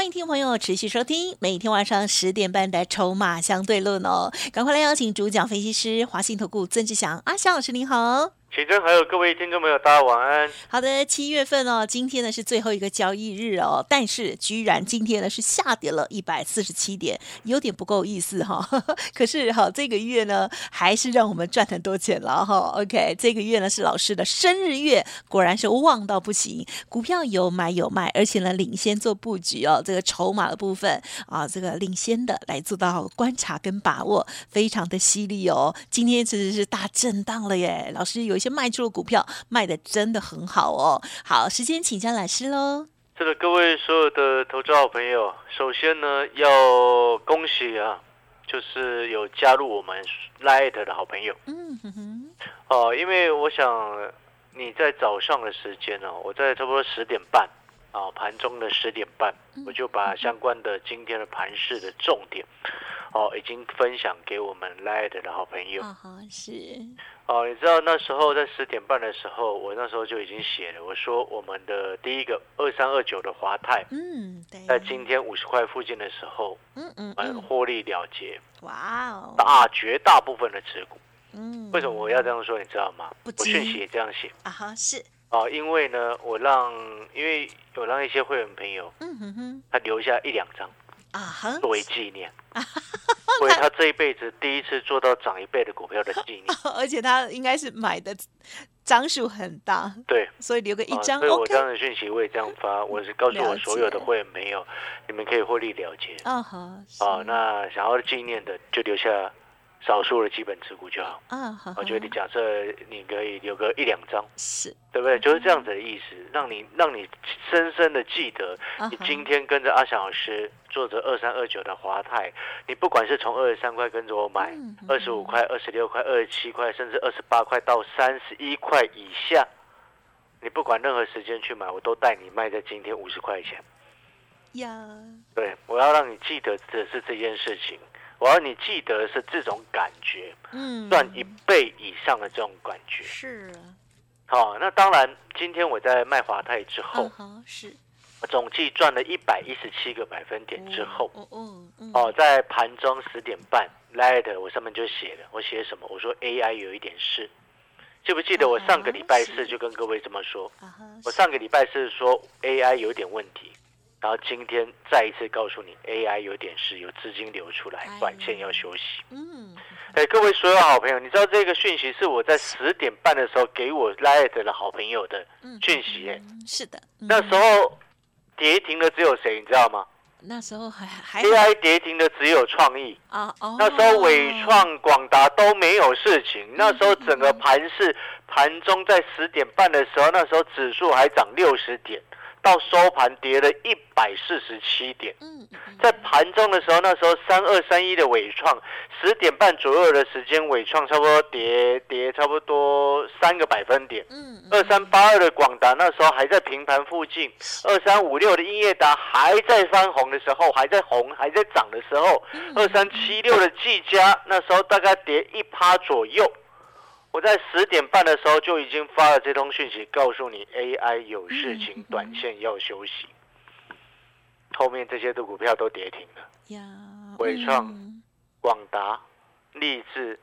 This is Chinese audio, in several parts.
欢迎听众朋友持续收听每天晚上十点半的《筹码相对论》哦，赶快来邀请主讲分析师华信投顾曾志祥阿祥老师，您好。启真还有各位听众朋友，大家晚安。好的，七月份哦，今天呢是最后一个交易日哦，但是居然今天呢是下跌了一百四十七点，有点不够意思哈。可是哈，这个月呢还是让我们赚很多钱了哈。OK，这个月呢是老师的生日月，果然是旺到不行，股票有买有卖，而且呢领先做布局哦。这个筹码的部分啊，这个领先的来做到观察跟把握，非常的犀利哦。今天其实是大震荡了耶，老师有。一些卖出的股票卖的真的很好哦。好，时间请教老师喽。是的，各位所有的投资好朋友，首先呢要恭喜啊，就是有加入我们 Light 的好朋友。嗯哼哼。哦，因为我想你在早上的时间呢，我在差不多十点半啊，盘中的十点半，我就把相关的今天的盘市的重点哦，已经分享给我们 Light 的好朋友。啊哈，是。哦，你知道那时候在十点半的时候，我那时候就已经写了，我说我们的第一个二三二九的华泰，嗯，在今天五十块附近的时候，嗯嗯，获利了结，哇哦，大绝大部分的持股，嗯，为什么我要这样说？你知道吗？我讯息也这样写啊哈，是哦，因为呢，我让因为有让一些会员朋友，嗯哼哼，他留下一两张啊哈，作为纪念。为他这一辈子第一次做到涨一倍的股票的纪念，而且他应该是买的张数很大，对，所以留个一张。所以我这样的讯息我也这样发，我是告诉我所有的会员朋友，你们可以获利了结。啊好，啊，那想要纪念的就留下。少数的基本持股就好。啊，我觉得你假设你可以留个一两张，是。对不对？就是这样子的意思，让你让你深深的记得，你今天跟着阿翔老师做着二三二九的华泰，你不管是从二十三块跟着我买，二十五块、二十六块、二十七块，甚至二十八块到三十一块以下，你不管任何时间去买，我都带你卖在今天五十块钱。呀，对，我要让你记得的是这件事情。我要你记得是这种感觉，嗯，赚一倍以上的这种感觉是。好，那当然，今天我在卖华泰之后，是，总计赚了一百一十七个百分点之后，哦哦哦，在盘中十点半来的，我上面就写了，我写什么？我说 AI 有一点事，记不记得我上个礼拜四就跟各位这么说？我上个礼拜四说 AI 有点问题。然后今天再一次告诉你，AI 有点事，有资金流出来，短线要休息。嗯，哎，各位所有好朋友，你知道这个讯息是我在十点半的时候给我 Light 的好朋友的讯息？哎，是的。那时候跌停的只有谁？你知道吗？那时候还还 AI 跌停的只有创意啊。哦。那时候伟创、广达都没有事情。那时候整个盘市盘中在十点半的时候，那时候指数还涨六十点。到收盘跌了一百四十七点，在盘中的时候，那时候三二三一的尾创，十点半左右的时间，尾创差不多跌跌差不多三个百分点。二三八二的广达那时候还在平盘附近，二三五六的英业达还在翻红的时候，还在红还在涨的时候，二三七六的技嘉那时候大概跌一趴左右。我在十点半的时候就已经发了这通讯息，告诉你 AI 有事情，短线要休息。后面这些的股票都跌停了，伟创、广达、立志、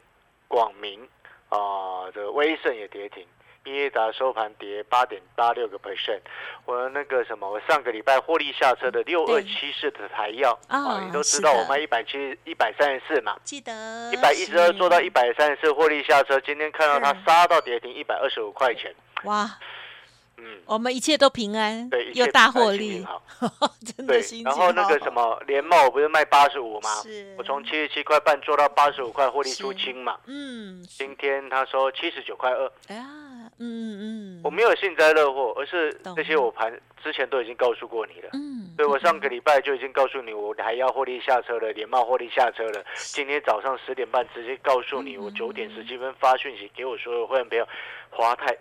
广明啊，这个威盛也跌停。英业达收盘跌八点八六个 percent，我那个什么，我上个礼拜获利下车的六二七四的台药啊，你都知道我卖一百七一百三十四嘛，记得。一百一十二做到一百三十四获利下车，今天看到它杀到跌停一百二十五块钱，哇。嗯，我们一切都平安，对，又大获利，好，真的心然后那个什么联茂，我不是卖八十五吗？是，我从七十七块半做到八十五块，获利出清嘛。嗯，今天他说七十九块二。哎呀，嗯嗯，我没有幸灾乐祸，而是这些我盘之前都已经告诉过你了。嗯。所以我上个礼拜就已经告诉你，我还要获利下车了，连帽获利下车了。今天早上十点半直接告诉你，我九点十七分发讯息给我所有会员朋友，华泰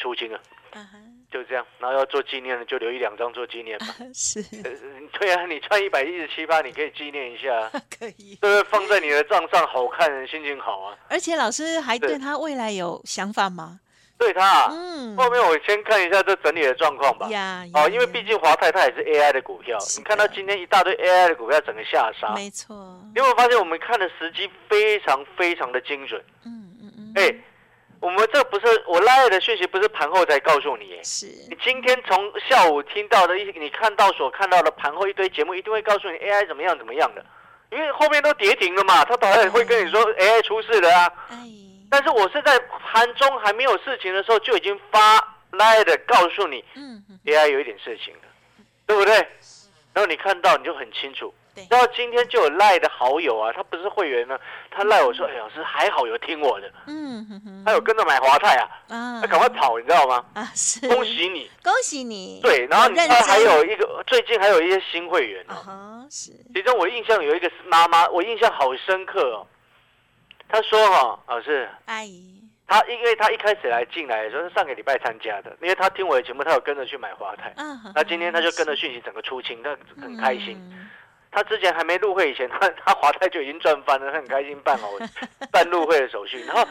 出金了。就这样，然后要做纪念的就留一两张做纪念嘛。是，对啊，你穿一百一十七八，你可以纪念一下。可以。对不对？放在你的账上，好看，心情好啊。而且老师还对他未来有想法吗？对他，嗯。后面我先看一下这整体的状况吧。呀。哦，因为毕竟华泰它也是 AI 的股票，你看到今天一大堆 AI 的股票整个下杀。没错。你有没有发现我们看的时机非常非常的精准？嗯嗯嗯。哎。我们这不是我拉的讯息，不是盘后才告诉你。是你今天从下午听到的一，你看到所看到的盘后一堆节目，一定会告诉你 AI 怎么样怎么样的，因为后面都跌停了嘛，他当然会跟你说 AI 出事了啊。但是我是在盘中还没有事情的时候就已经发拉的告诉你，嗯，AI 有一点事情了，对不对？然后你看到你就很清楚。然后今天就有赖的好友啊，他不是会员呢，他赖我说，哎，老师还好有听我的，嗯，他有跟着买华泰啊，啊，他赶快跑，你知道吗？啊，是，恭喜你，恭喜你。对，然后你他还有一个，最近还有一些新会员哦，是。其中我印象有一个妈妈，我印象好深刻哦。他说哈，老师，阿姨，他因为他一开始来进来的时候是上个礼拜参加的，因为他听我的节目，他有跟着去买华泰，嗯，那今天他就跟着讯息整个出清，他很开心。他之前还没入会以前，他 他华泰就已经赚翻了，他很开心办好 办入会的手续。然后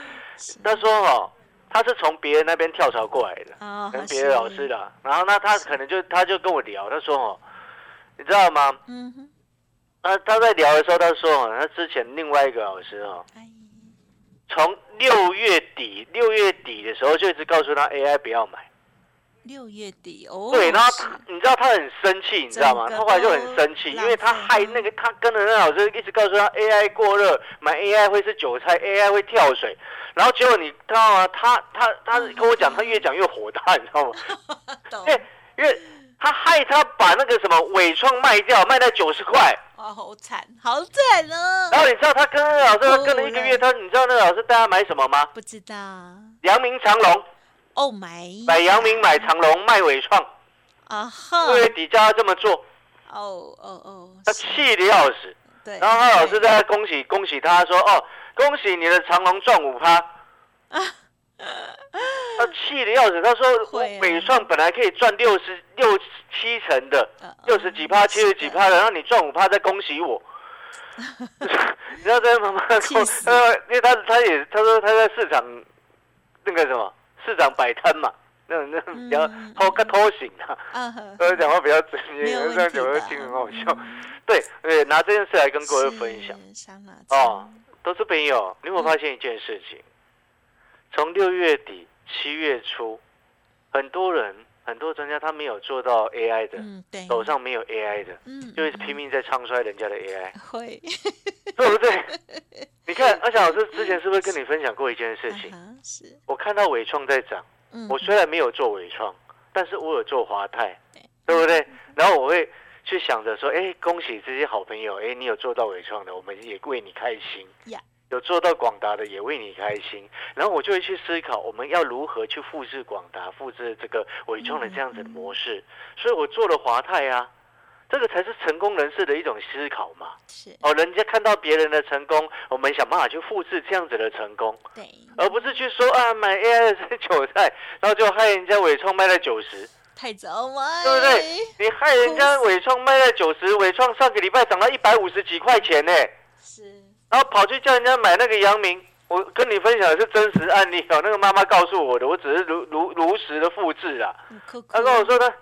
他说：“哦，他是从别人那边跳槽过来的，跟别的老师的。然后那他可能就他就跟我聊，他说：哦，你知道吗？嗯哼。那他在聊的时候，他说：哦，他之前另外一个老师哦，从六月底六月底的时候就一直告诉他 AI 不要买。”六月底哦，对，然后他，你知道他很生气，你知道吗？他后来就很生气，因为他害那个他跟着那老师一直告诉他 AI 过热，买 AI 会是韭菜，AI 会跳水，然后结果你知道吗？他他他跟我讲，他越讲越火大，你知道吗？对，因为他害他把那个什么伟创卖掉，卖到九十块，哇，好惨，好惨哦。然后你知道他跟那老师他跟了一个月，他你知道那个老师带他买什么吗？不知道，阳明长隆。哦，买买阳明，买长隆，卖伟创，啊哈，六月底叫他这么做，哦哦哦，他气的要死，对，然后他老师在恭喜恭喜他说，哦，恭喜你的长隆赚五趴，啊，他气的要死，他说伟创本来可以赚六十六七成的，六十几趴，七十几趴的，然后你赚五趴，再恭喜我 你知道这妈妈说，呃，因为他他也他说他在市场那个什么。市长摆摊嘛，那那比较偷个偷醒啊，呃，讲话比较直接，这样讲会听很好笑。对对，拿这件事来跟各位分享。哦，都是朋友。你有发现一件事情？从六月底七月初，很多人很多专家他没有做到 AI 的，手上没有 AI 的，嗯，就会拼命在唱衰人家的 AI，会，对不对？你看，阿翔老师之前是不是跟你分享过一件事情？是。我看到伟创在涨，我虽然没有做伟创，但是我有做华泰，对不对？然后我会去想着说，哎，恭喜这些好朋友，哎，你有做到伟创的，我们也为你开心。有做到广达的，也为你开心。然后我就会去思考，我们要如何去复制广达，复制这个伟创的这样子的模式。所以我做了华泰啊。这个才是成功人士的一种思考嘛？是哦，人家看到别人的成功，我们想办法去复制这样子的成功，对，而不是去说啊买 AI 的 韭菜，然后就害人家伟创卖了九十，太早买，对不对？你害人家伟创卖了九十，伟创上个礼拜涨到一百五十几块钱呢，是，然后跑去叫人家买那个阳明，我跟你分享的是真实案例哦，那个妈妈告诉我的，我只是如如如实的复制啊，他跟我说他。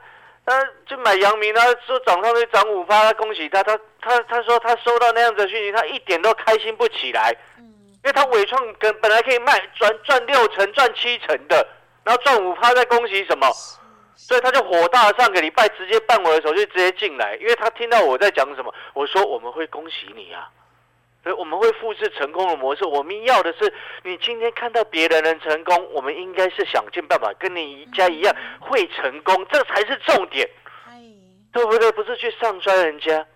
他就买阳明，他说涨上去涨五趴，他恭喜他，他他他说他收到那样子的讯息，他一点都开心不起来，嗯，因为他伟创跟本来可以卖赚赚六成赚七成的，然后赚五趴在恭喜什么，所以他就火大，上个礼拜直接办我的手续直接进来，因为他听到我在讲什么，我说我们会恭喜你啊。所以我们会复制成功的模式。我们要的是，你今天看到别人能成功，我们应该是想尽办法跟你家一样会成功，这才是重点，对不对？不是去上摔人家。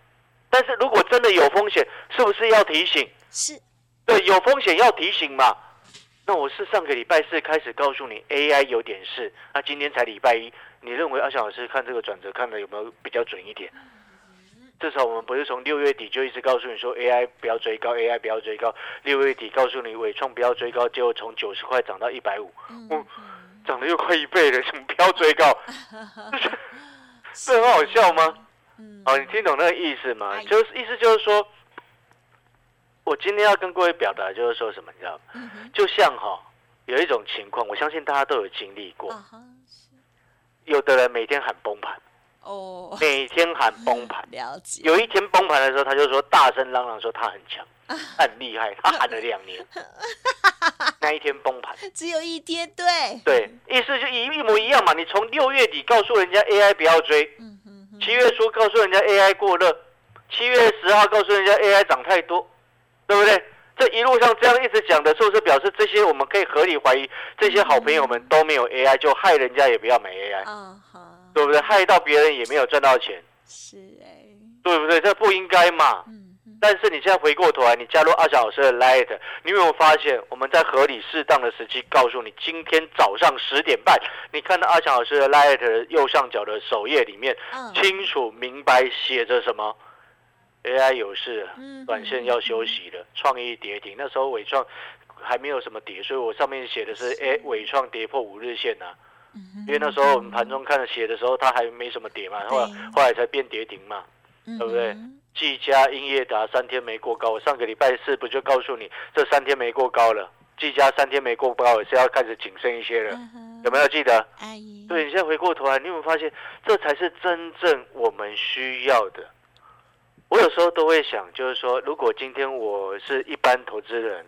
但是如果真的有风险，是不是要提醒？是，对，有风险要提醒嘛。那我是上个礼拜四开始告诉你 AI 有点事，那今天才礼拜一，你认为阿翔老师看这个转折看的有没有比较准一点？至少我们不是从六月底就一直告诉你说 AI 不要追高，AI 不要追高。六月底告诉你伟创不要追高，结果从九十块涨到一百五，嗯，涨了又快一倍了，什么不要追高？这很好笑吗？哦，你听懂那个意思吗？就是意思就是说，我今天要跟各位表达就是说什么，你知道吗？就像哈，有一种情况，我相信大家都有经历过，有的人每天喊崩盘。哦，每天喊崩盘，了解。有一天崩盘的时候，他就说大声嚷嚷说他很强，他很厉害。他喊了两年，那一天崩盘，只有一天，对，对，意思就一一模一样嘛。你从六月底告诉人家 AI 不要追，七月初告诉人家 AI 过热，七月十号告诉人家 AI 涨太多，对不对？这一路上这样一直讲的，是不是表示这些我们可以合理怀疑，这些好朋友们都没有 AI，就害人家也不要买 AI。对不对？害到别人也没有赚到钱，是哎，对不对？这不应该嘛。嗯但是你现在回过头来，你加入阿小老师的 Light，你有没有发现我们在合理适当的时期告诉你，今天早上十点半，你看到阿小老师的 Light 右上角的首页里面，清楚明白写着什么？AI 有事，短线要休息了，创意跌停。那时候伟创还没有什么跌，所以我上面写的是，哎，伟创跌破五日线呐。因为那时候我们盘中看写的时候，它还没什么跌嘛，后来后来才变跌停嘛，对不对？技嘉、英业达三天没过高，我上个礼拜四不就告诉你，这三天没过高了，技嘉三天没过高也是要开始谨慎一些了，有没有记得？对，你现在回过头来，你有没有发现，这才是真正我们需要的？我有时候都会想，就是说，如果今天我是一般投资人。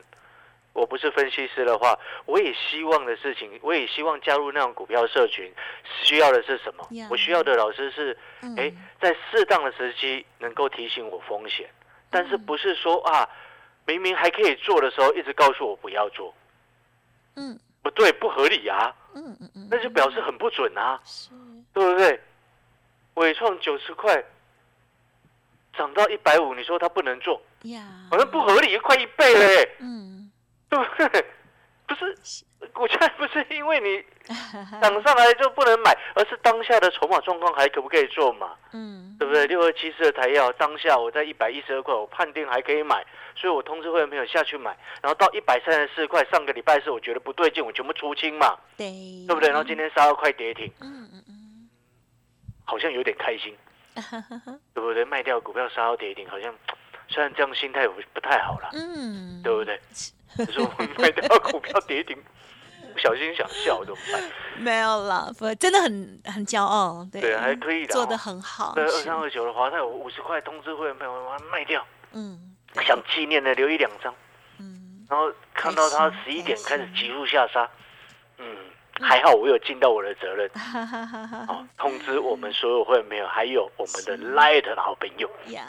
我不是分析师的话，我也希望的事情，我也希望加入那种股票社群。需要的是什么？我需要的老师是，哎，在适当的时机能够提醒我风险，但是不是说啊，明明还可以做的时候，一直告诉我不要做。嗯，不对，不合理啊。嗯嗯嗯，那就表示很不准啊，对不对？伟创九十块涨到一百五，你说他不能做？呀，好像不合理，快一倍嘞。嗯。对不对？不是股价不是因为你涨上来就不能买，而是当下的筹码状况还可不可以做嘛？嗯，对不对？六二七四的台药，当下我在一百一十二块，我判定还可以买，所以我通知会员朋友下去买，然后到一百三十四块，上个礼拜是我觉得不对劲，我全部出清嘛，对，对不对？然后今天杀到快跌停，嗯嗯嗯，好像有点开心，对不对？卖掉股票杀到跌停，好像虽然这样心态不不太好了，嗯，对不对？就是我买到股票跌停，不小心想笑怎么办？没有啦，不，真的很很骄傲，对，还可以的，做的很好。对，二三二九的华泰，我五十块通知会员朋友把它卖掉，嗯，想纪念的留一两张，嗯，然后看到它十一点开始急速下杀，嗯，还好我有尽到我的责任，哦，通知我们所有会员朋友，还有我们的 Light 的好朋友，呀，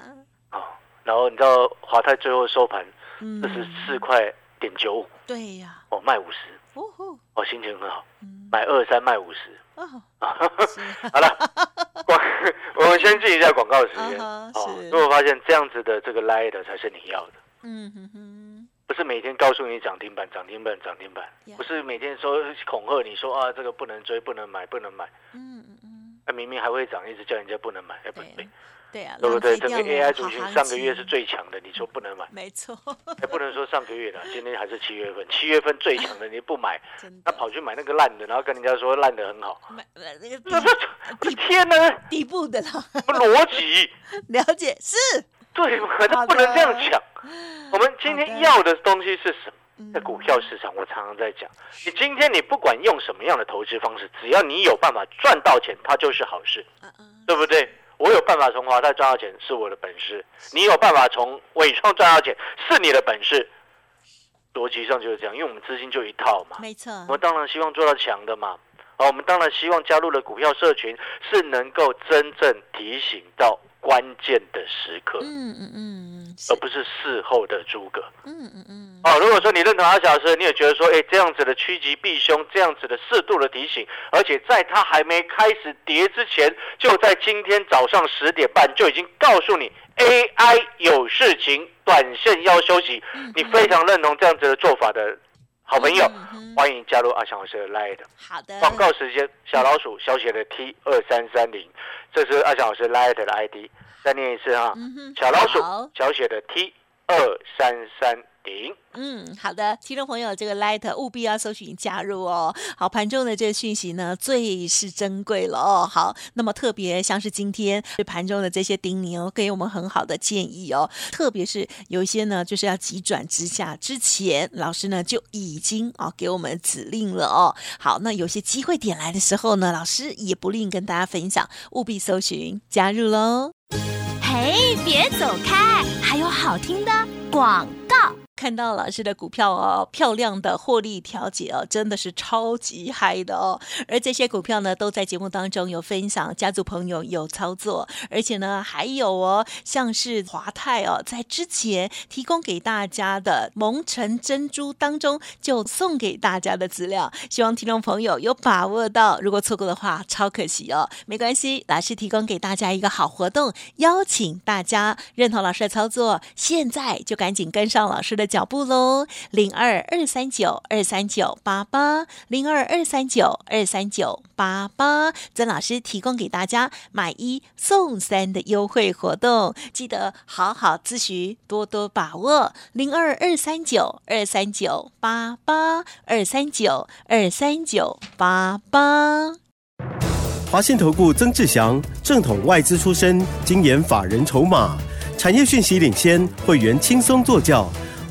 哦，然后你知道华泰最后收盘，这是四块。点九五，对呀，哦卖五十，哦心情很好，买二三卖五十，哦，好了，广我们先进一下广告时间，哦，如果发现这样子的这个 light 才是你要的，嗯哼哼，不是每天告诉你涨停板涨停板涨停板，不是每天说恐吓你说啊这个不能追不能买不能买，嗯嗯嗯，那明明还会涨，一直叫人家不能买，哎不对。对啊，对不对？整个 AI 族群上个月是最强的，你说不能买？没错，还不能说上个月的，今天还是七月份，七月份最强的你不买，他跑去买那个烂的，然后跟人家说烂的很好，买那个，天哪，底部的了，逻辑？了解是，对，可是不能这样讲。我们今天要的东西是什么？在股票市场，我常常在讲，你今天你不管用什么样的投资方式，只要你有办法赚到钱，它就是好事，对不对？我有办法从华泰赚到钱是我的本事，你有办法从伟创赚到钱是你的本事，逻辑上就是这样，因为我们资金就一套嘛，没错，我们当然希望做到强的嘛，啊，我们当然希望加入了股票社群是能够真正提醒到。关键的时刻，嗯嗯嗯，而不是事后的诸葛，嗯嗯嗯。哦，如果说你认同阿小师，你也觉得说，哎，这样子的趋吉避凶，这样子的适度的提醒，而且在他还没开始跌之前，就在今天早上十点半就已经告诉你 AI 有事情，短线要休息，你非常认同这样子的做法的好朋友。欢迎加入阿翔老师的 Line。好的。广告时间，小老鼠小写的 T 二三三零，这是阿翔老师 Line 的 ID。再念一次哈，小老鼠小写的 T 二三三。嗯，好的，听众朋友，这个 Light 务必要搜寻加入哦。好，盘中的这个讯息呢，最是珍贵了哦。好，那么特别像是今天对盘中的这些叮咛哦，给我们很好的建议哦。特别是有一些呢，就是要急转直下之前，老师呢就已经哦给我们指令了哦。好，那有些机会点来的时候呢，老师也不吝跟大家分享，务必搜寻加入喽。嘿，别走开，还有好听的广告。看到老师的股票哦，漂亮的获利调节哦，真的是超级嗨的哦。而这些股票呢，都在节目当中有分享，家族朋友有操作，而且呢，还有哦，像是华泰哦，在之前提供给大家的蒙城珍珠当中，就送给大家的资料，希望听众朋友有把握到。如果错过的话，超可惜哦。没关系，老师提供给大家一个好活动，邀请大家认同老师的操作，现在就赶紧跟上老师的。脚步喽，零二二三九二三九八八，零二二三九二三九八八，曾老师提供给大家买一送三的优惠活动，记得好好咨询，多多把握，零二二三九二三九八八，二三九二三九八八。华信投顾曾志祥，正统外资出身，精研法人筹码，产业讯息领先，会员轻松做教。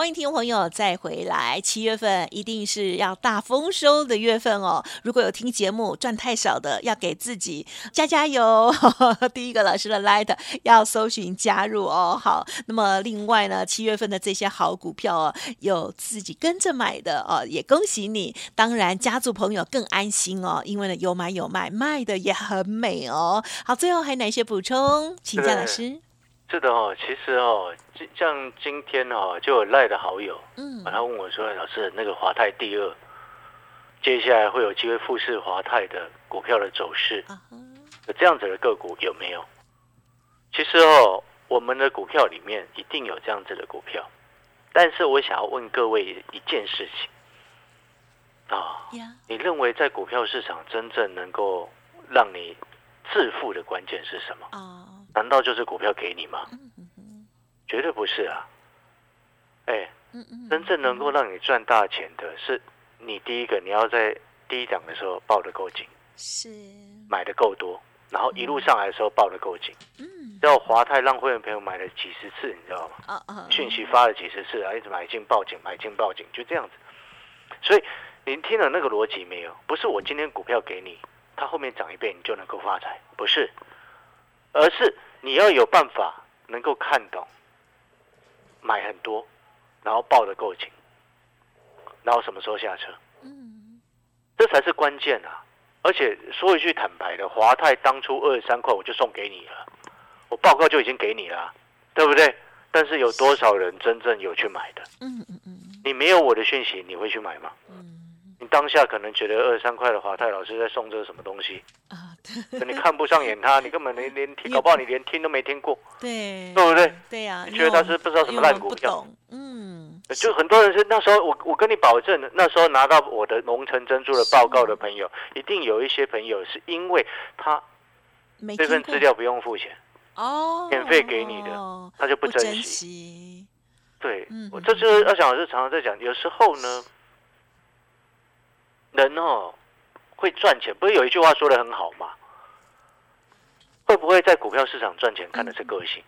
欢迎听众朋友再回来，七月份一定是要大丰收的月份哦。如果有听节目赚太少的，要给自己加加油。第一个老师的 Light 要搜寻加入哦。好，那么另外呢，七月份的这些好股票哦，有自己跟着买的哦，也恭喜你。当然，家族朋友更安心哦，因为呢有买有卖，卖的也很美哦。好，最后还有哪些补充？请教老师。是的哦，其实哦，像今天哦，就有赖的好友，嗯，他问我说：“老师，那个华泰第二，接下来会有机会复试华泰的股票的走势，有这样子的个股有没有？”其实哦，我们的股票里面一定有这样子的股票，但是我想要问各位一件事情啊，你认为在股票市场真正能够让你致富的关键是什么？啊？难道就是股票给你吗？绝对不是啊！哎，真正能够让你赚大钱的是你第一个，你要在低档的时候抱得够紧，是买的够多，然后一路上来的时候抱得够紧。嗯，要华泰让会员朋友买了几十次，你知道吗？啊啊！讯息发了几十次啊，一直买进报警，买进报警，就这样子。所以您听了那个逻辑没有？不是我今天股票给你，它后面涨一倍你就能够发财，不是。而是你要有办法能够看懂，买很多，然后抱得够紧，然后什么时候下车？嗯，这才是关键啊！而且说一句坦白的，华泰当初二十三块我就送给你了，我报告就已经给你了，对不对？但是有多少人真正有去买的？嗯嗯嗯，你没有我的讯息，你会去买吗？嗯。你当下可能觉得二十三块的华泰老师在送这个什么东西啊？你看不上眼他，你根本连连听，搞不好你连听都没听过，对，对不对？对呀，你觉得他是不知道什么烂股票？嗯，就很多人是那时候，我我跟你保证，那时候拿到我的龙城珍珠的报告的朋友，一定有一些朋友是因为他这份资料不用付钱哦，免费给你的，他就不珍惜。对，我这就是二小老师常常在讲，有时候呢。人哦，会赚钱，不是有一句话说的很好吗？会不会在股票市场赚钱，看的是个性，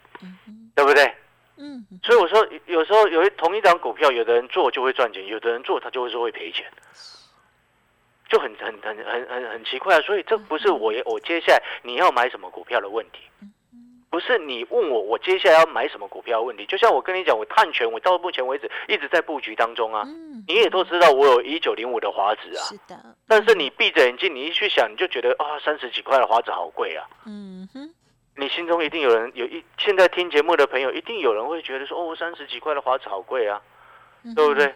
对不对？嗯。所以我说，有时候有一同一张股票，有的人做就会赚钱，有的人做他就会说会赔钱，就很很很很很很奇怪。所以这不是我我接下来你要买什么股票的问题。不是你问我，我接下来要买什么股票？问题就像我跟你讲，我探权，我到目前为止一直在布局当中啊。嗯，你也都知道，我有一九零五的华子啊。是的。但是你闭着眼睛，你一去想，你就觉得啊，三十几块的华子好贵啊。嗯哼。你心中一定有人有一现在听节目的朋友，一定有人会觉得说，哦，三十几块的华子好贵啊，对不对？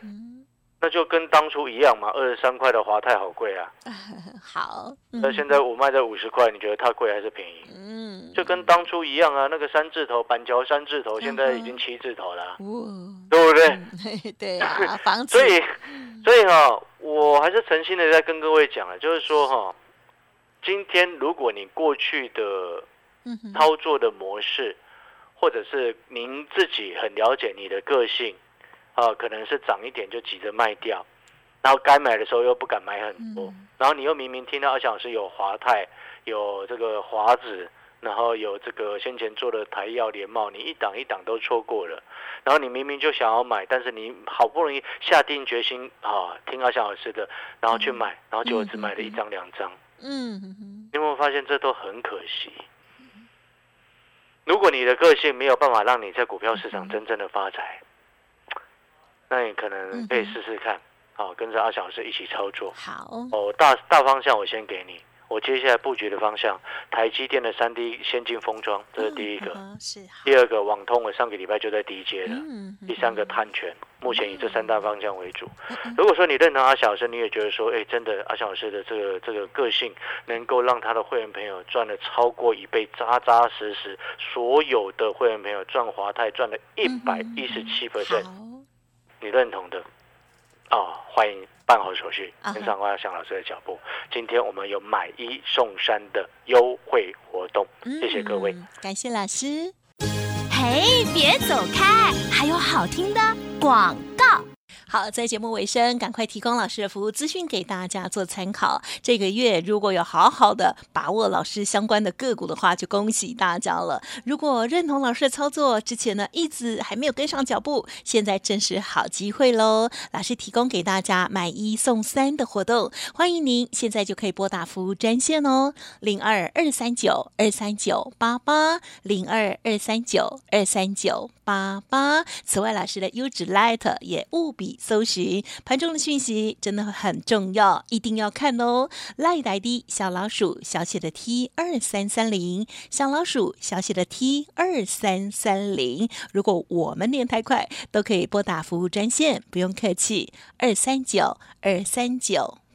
那就跟当初一样嘛，二十三块的华泰好贵啊。好，那现在我卖在五十块，你觉得它贵还是便宜？嗯，就跟当初一样啊，那个三字头板桥三字头，现在已经七字头了，对不对？对 啊，房子。所以，所以哈，我还是诚心的在跟各位讲啊，就是说哈，今天如果你过去的操作的模式，或者是您自己很了解你的个性。啊，可能是涨一点就急着卖掉，然后该买的时候又不敢买很多，然后你又明明听到阿翔老师有华泰，有这个华子，然后有这个先前做的台药联茂，你一档一档都错过了，然后你明明就想要买，但是你好不容易下定决心啊，听阿翔老师的，然后去买，然后就只买了一张两张，嗯，你有没有发现这都很可惜？如果你的个性没有办法让你在股票市场真正的发财。那你可能可以试试看，好，跟着阿小老师一起操作。好哦，大大方向我先给你，我接下来布局的方向，台积电的三 D 先进封装，这是第一个。是。第二个网通，我上个礼拜就在第一阶了。嗯。第三个碳权，目前以这三大方向为主。如果说你认同阿小老师，你也觉得说，哎，真的阿小老师的这个这个个性，能够让他的会员朋友赚了超过一倍，扎扎实实，所有的会员朋友赚华泰赚了一百一十七 percent。你认同的哦，欢迎办好手续，跟上阿翔老师的脚步。今天我们有买一送三的优惠活动，谢谢各位，感谢老师。嘿，别走开，还有好听的广告。好，在节目尾声，赶快提供老师的服务资讯给大家做参考。这个月如果有好好的把握老师相关的个股的话，就恭喜大家了。如果认同老师的操作，之前呢一直还没有跟上脚步，现在正是好机会喽！老师提供给大家买一送三的活动，欢迎您现在就可以拨打服务专线哦，零二二三九二三九八八零二二三九二三九八八。此外，老师的优质 Light 也务必。搜寻盘中的讯息真的很重要，一定要看哦。赖呆的小老鼠小写的 T 二三三零，小老鼠小写的 T 二三三零。如果我们连太快，都可以拨打服务专线，不用客气，二三九二三九。